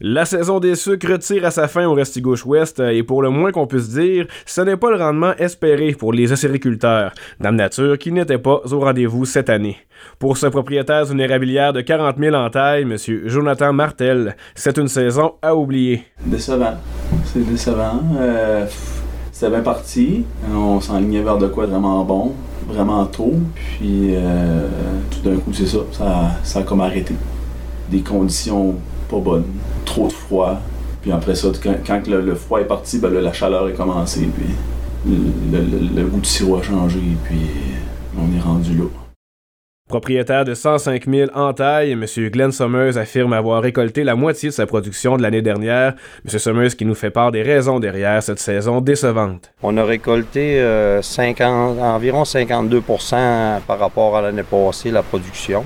La saison des sucres tire à sa fin au Restigouche-Ouest et pour le moins qu'on puisse dire, ce n'est pas le rendement espéré pour les acériculteurs, Dame Nature qui n'était pas au rendez-vous cette année. Pour ce propriétaire d'une érablière de 40 000 en taille, M. Jonathan Martel, c'est une saison à oublier. Décevant. C'est décevant. Euh, c'est bien parti. On s'enlignait vers de quoi vraiment bon, vraiment tôt. Puis euh, tout d'un coup, c'est ça, ça a comme arrêté. Des conditions pas bonnes trop de froid. Puis après ça, quand, le, froid est parti, ben la chaleur est commencée. Puis le, goût du sirop a changé. Puis on est rendu là. Propriétaire de 105 000 en taille, M. Glenn Summers affirme avoir récolté la moitié de sa production de l'année dernière. M. Summers qui nous fait part des raisons derrière cette saison décevante. On a récolté euh, environ 52% par rapport à l'année passée, la production.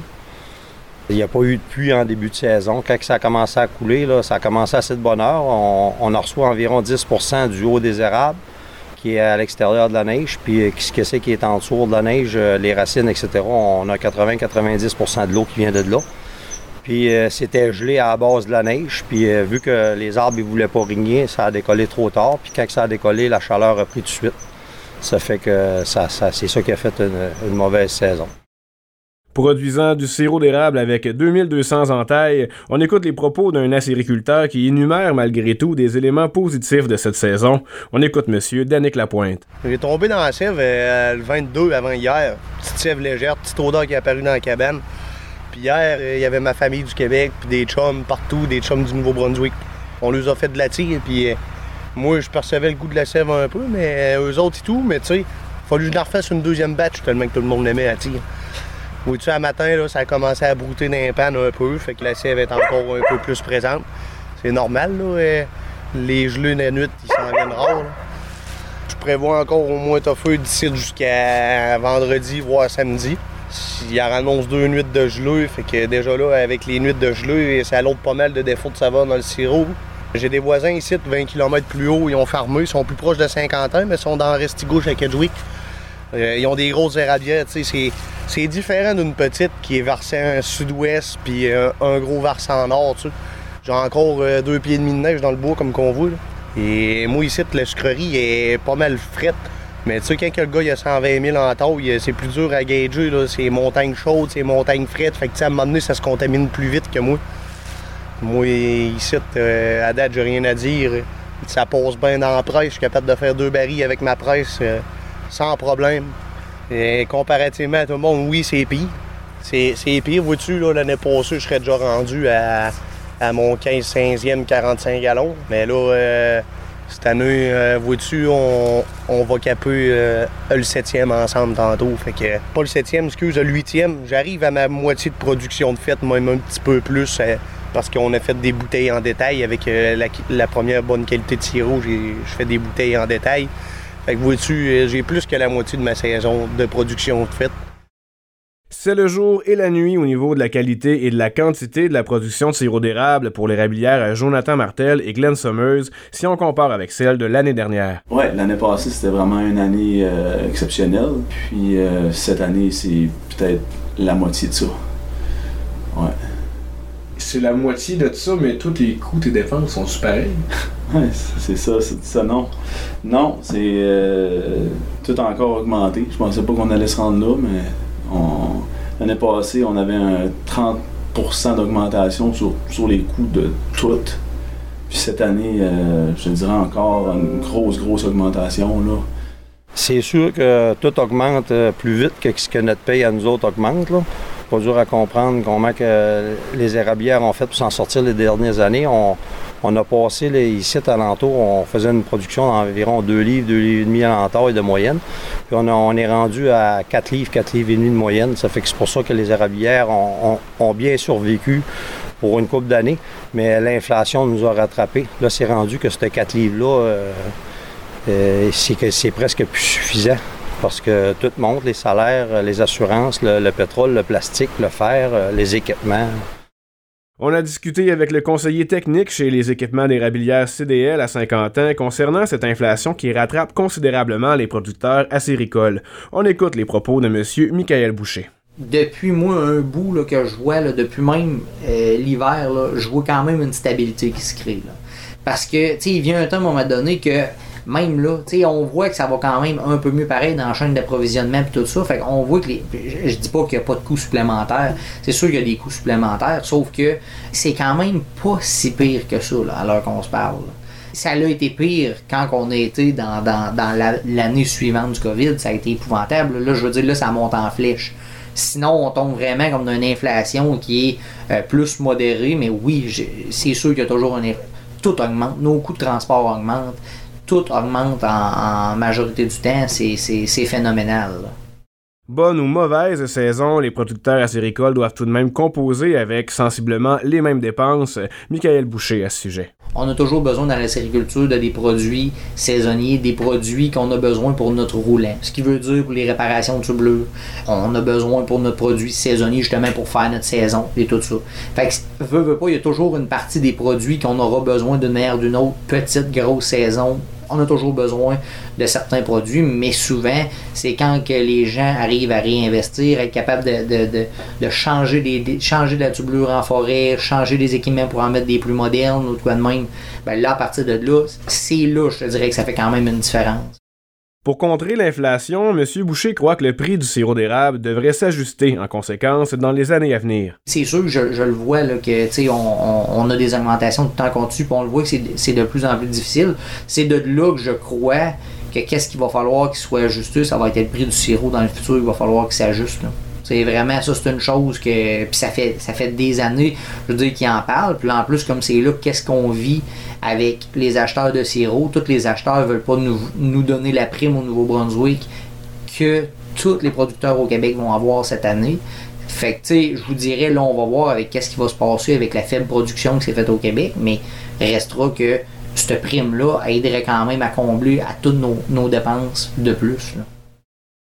Il n'y a pas eu de pluie en début de saison. Quand ça a commencé à couler, là, ça a commencé à cette bonne heure. On, on en reçoit environ 10% du haut des érables qui est à l'extérieur de la neige. Puis euh, ce que c'est qui est en dessous de la neige, euh, les racines, etc., on a 80-90% de l'eau qui vient de là. Puis euh, c'était gelé à la base de la neige. Puis vu que les arbres ne voulaient pas rigner, ça a décollé trop tard. Puis quand ça a décollé, la chaleur a pris tout de suite. Ça fait que ça, c'est ça qui a fait une mauvaise saison. Produisant du sirop d'érable avec 2200 entailles, on écoute les propos d'un acériculteur qui énumère malgré tout des éléments positifs de cette saison. On écoute Monsieur Danick Lapointe. J'ai tombé dans la sève euh, le 22 avant hier. Petite sève légère, petite odeur qui est apparue dans la cabane. Puis hier, euh, il y avait ma famille du Québec, puis des chums partout, des chums du Nouveau-Brunswick. On leur a fait de la tire, puis euh, moi, je percevais le goût de la sève un peu, mais eux autres et tout, mais tu sais, il fallu que je la refasse une deuxième batch tellement que tout le monde l'aimait à tire. Oui-tu, à matin, là, ça a commencé à brouter dans les un peu, fait que la sève est encore un peu plus présente. C'est normal. Euh, les gelées de la nuit, ils s'en viennent rares. Je prévois encore au moins feu d'ici jusqu'à vendredi, voire samedi. Il y a annonce deux nuits de gelée, fait que déjà là, avec les nuits de gelée, ça l'autre pas mal de défauts de saveur dans le sirop. J'ai des voisins ici, 20 km plus haut, ils ont farmé, ils sont plus proches de 50 ans, mais ils sont dans Restigouche à Kedgewick. Euh, ils ont des grosses érablières, tu sais, c'est différent d'une petite qui est versée en sud-ouest puis euh, un gros versant nord, tu. J'ai encore euh, deux pieds et demi de neige dans le bois comme qu'on voit. Et moi ici, la sucrerie est pas mal frette. Mais tu sais, quand le gars il a 120 000 en taille, c'est plus dur à gager. C'est montagnes chaudes, c'est montagnes frettes. Fait que à un moment donné, ça se contamine plus vite que moi. Moi, ici, à date, j'ai rien à dire. Ça passe bien dans la presse. Je suis capable de faire deux barils avec ma presse sans problème. Et comparativement à tout le monde, oui, c'est pire. C'est, pire, vois-tu, l'année passée, je serais déjà rendu à, mon 15, 15e, 45 gallons. Mais là, euh, cette année, euh, vois-tu, on, va caper euh, le 7e ensemble tantôt. Fait que, pas le 7e, excuse, le 8e. J'arrive à ma moitié de production de fête, même un petit peu plus, parce qu'on a fait des bouteilles en détail avec la, la, première bonne qualité de sirop. Je fais des bouteilles en détail. Fait que vois-tu, euh, j'ai plus que la moitié de ma saison de production faite. C'est le jour et la nuit au niveau de la qualité et de la quantité de la production de sirop d'érable pour les l'érablière à Jonathan Martel et Glenn Summers si on compare avec celle de l'année dernière. Ouais, l'année passée c'était vraiment une année euh, exceptionnelle. Puis euh, cette année c'est peut-être la moitié de ça. Ouais. C'est la moitié de ça, mais tous tes coûts, tes dépenses sont super Ouais, c'est ça, c'est ça, non. Non, c'est euh, tout encore augmenté. Je pensais pas qu'on allait se rendre là, mais l'année passée, on avait un 30% d'augmentation sur, sur, les coûts de tout. Puis cette année, euh, je dirais encore une grosse, grosse augmentation. là. C'est sûr que tout augmente euh, plus vite que ce que notre paye à nous autres augmente. Là. Pas dur à comprendre comment que les érablières ont fait pour s'en sortir les dernières années. On, on a passé les, ici à l'entour, on faisait une production d'environ 2 livres, 2 livres et demi à et de moyenne. Puis on, est rendu à 4 livres, 4 livres et demi de moyenne. Ça fait que c'est pour ça que les érablières ont, bien survécu pour une couple d'années. Mais l'inflation nous a rattrapés. Là, c'est rendu que ces 4 livres-là, euh, euh, c'est presque plus suffisant parce que tout monte, les salaires, les assurances, le pétrole, le plastique, le fer, euh, les équipements. On a discuté avec le conseiller technique chez les équipements d'érablières CDL à 50 ans concernant cette inflation qui rattrape considérablement les producteurs acéricoles. On écoute les propos de M. Michael Boucher. depuis moi un bout là, que je vois, là, depuis même euh, l'hiver, là, je vois quand même une stabilité qui se crée. Là. Parce que, tu sais, il vient un temps à un moment donné que même là, on voit que ça va quand même un peu mieux pareil dans la chaîne d'approvisionnement et tout ça. Fait qu'on voit que. Je, dis pas qu'il n'y a pas de coûts supplémentaires. C'est sûr qu'il y a des coûts supplémentaires, sauf que c'est quand même pas si pire que ça, là, à l'heure qu'on se parle. Ça a été pire quand on a été dans, dans, dans la- l'année suivante du COVID. Ça a été épouvantable. Là, je veux dire, là, ça monte en flèche. Sinon, on tombe vraiment comme dans une inflation qui est euh, plus modérée. Mais oui, c'est sûr qu'il y a toujours une... Tout augmente. Nos coûts de transport augmentent. Tout augmente en, en majorité du temps. C'est, phénoménal. là. Bonne ou mauvaise saison, les producteurs acéricoles doivent tout de même composer avec sensiblement les mêmes dépenses. Michael Boucher à ce sujet. On a toujours besoin dans la sériculture de des produits saisonniers, des produits qu'on a besoin pour notre roulant. Ce qui veut dire pour les réparations de tubleux, on a besoin pour notre produit saisonnier justement pour faire notre saison et tout ça. Fait que, veut, veut pas, il y a toujours une partie des produits qu'on aura besoin d'une manière ou d'une autre, petite, grosse saison. On a toujours besoin de certains produits, mais souvent, c'est quand que les gens arrivent à réinvestir, être capable de, de, de, changer, des, changer la tublure en forêt, changer des équipements pour en mettre des plus modernes ou quoi de même. Ben là, à partir de là, c'est là, je te dirais que ça fait quand même une différence. Pour contrer l'inflation, M. Boucher croit que le prix du sirop d'érable devrait s'ajuster en conséquence dans les années à venir. C'est sûr que je, je le vois là, que on, on, a des augmentations de temps continu, puis on le voit que c'est de plus en plus difficile. C'est de là que je crois que qu'est-ce qu'il va falloir qu'il soit ajusté, ça va être le prix du sirop dans le futur, il va falloir qu'il s'ajuste. C'est vraiment ça, c'est une chose que. Puis ça fait ça fait des années, je veux dire, en parlent. Puis en plus, comme c'est là, qu'est-ce qu'on vit avec les acheteurs de sirop? Tous les acheteurs veulent pas nous, donner la prime au Nouveau-Brunswick que tous les producteurs au Québec vont avoir cette année. Fait que, tu sais, je vous dirais, là, on va voir avec qu'est-ce qui va se passer avec la faible production qui s'est faite au Québec, mais restera que cette prime-là aiderait quand même à combler à toutes nos, dépenses de plus.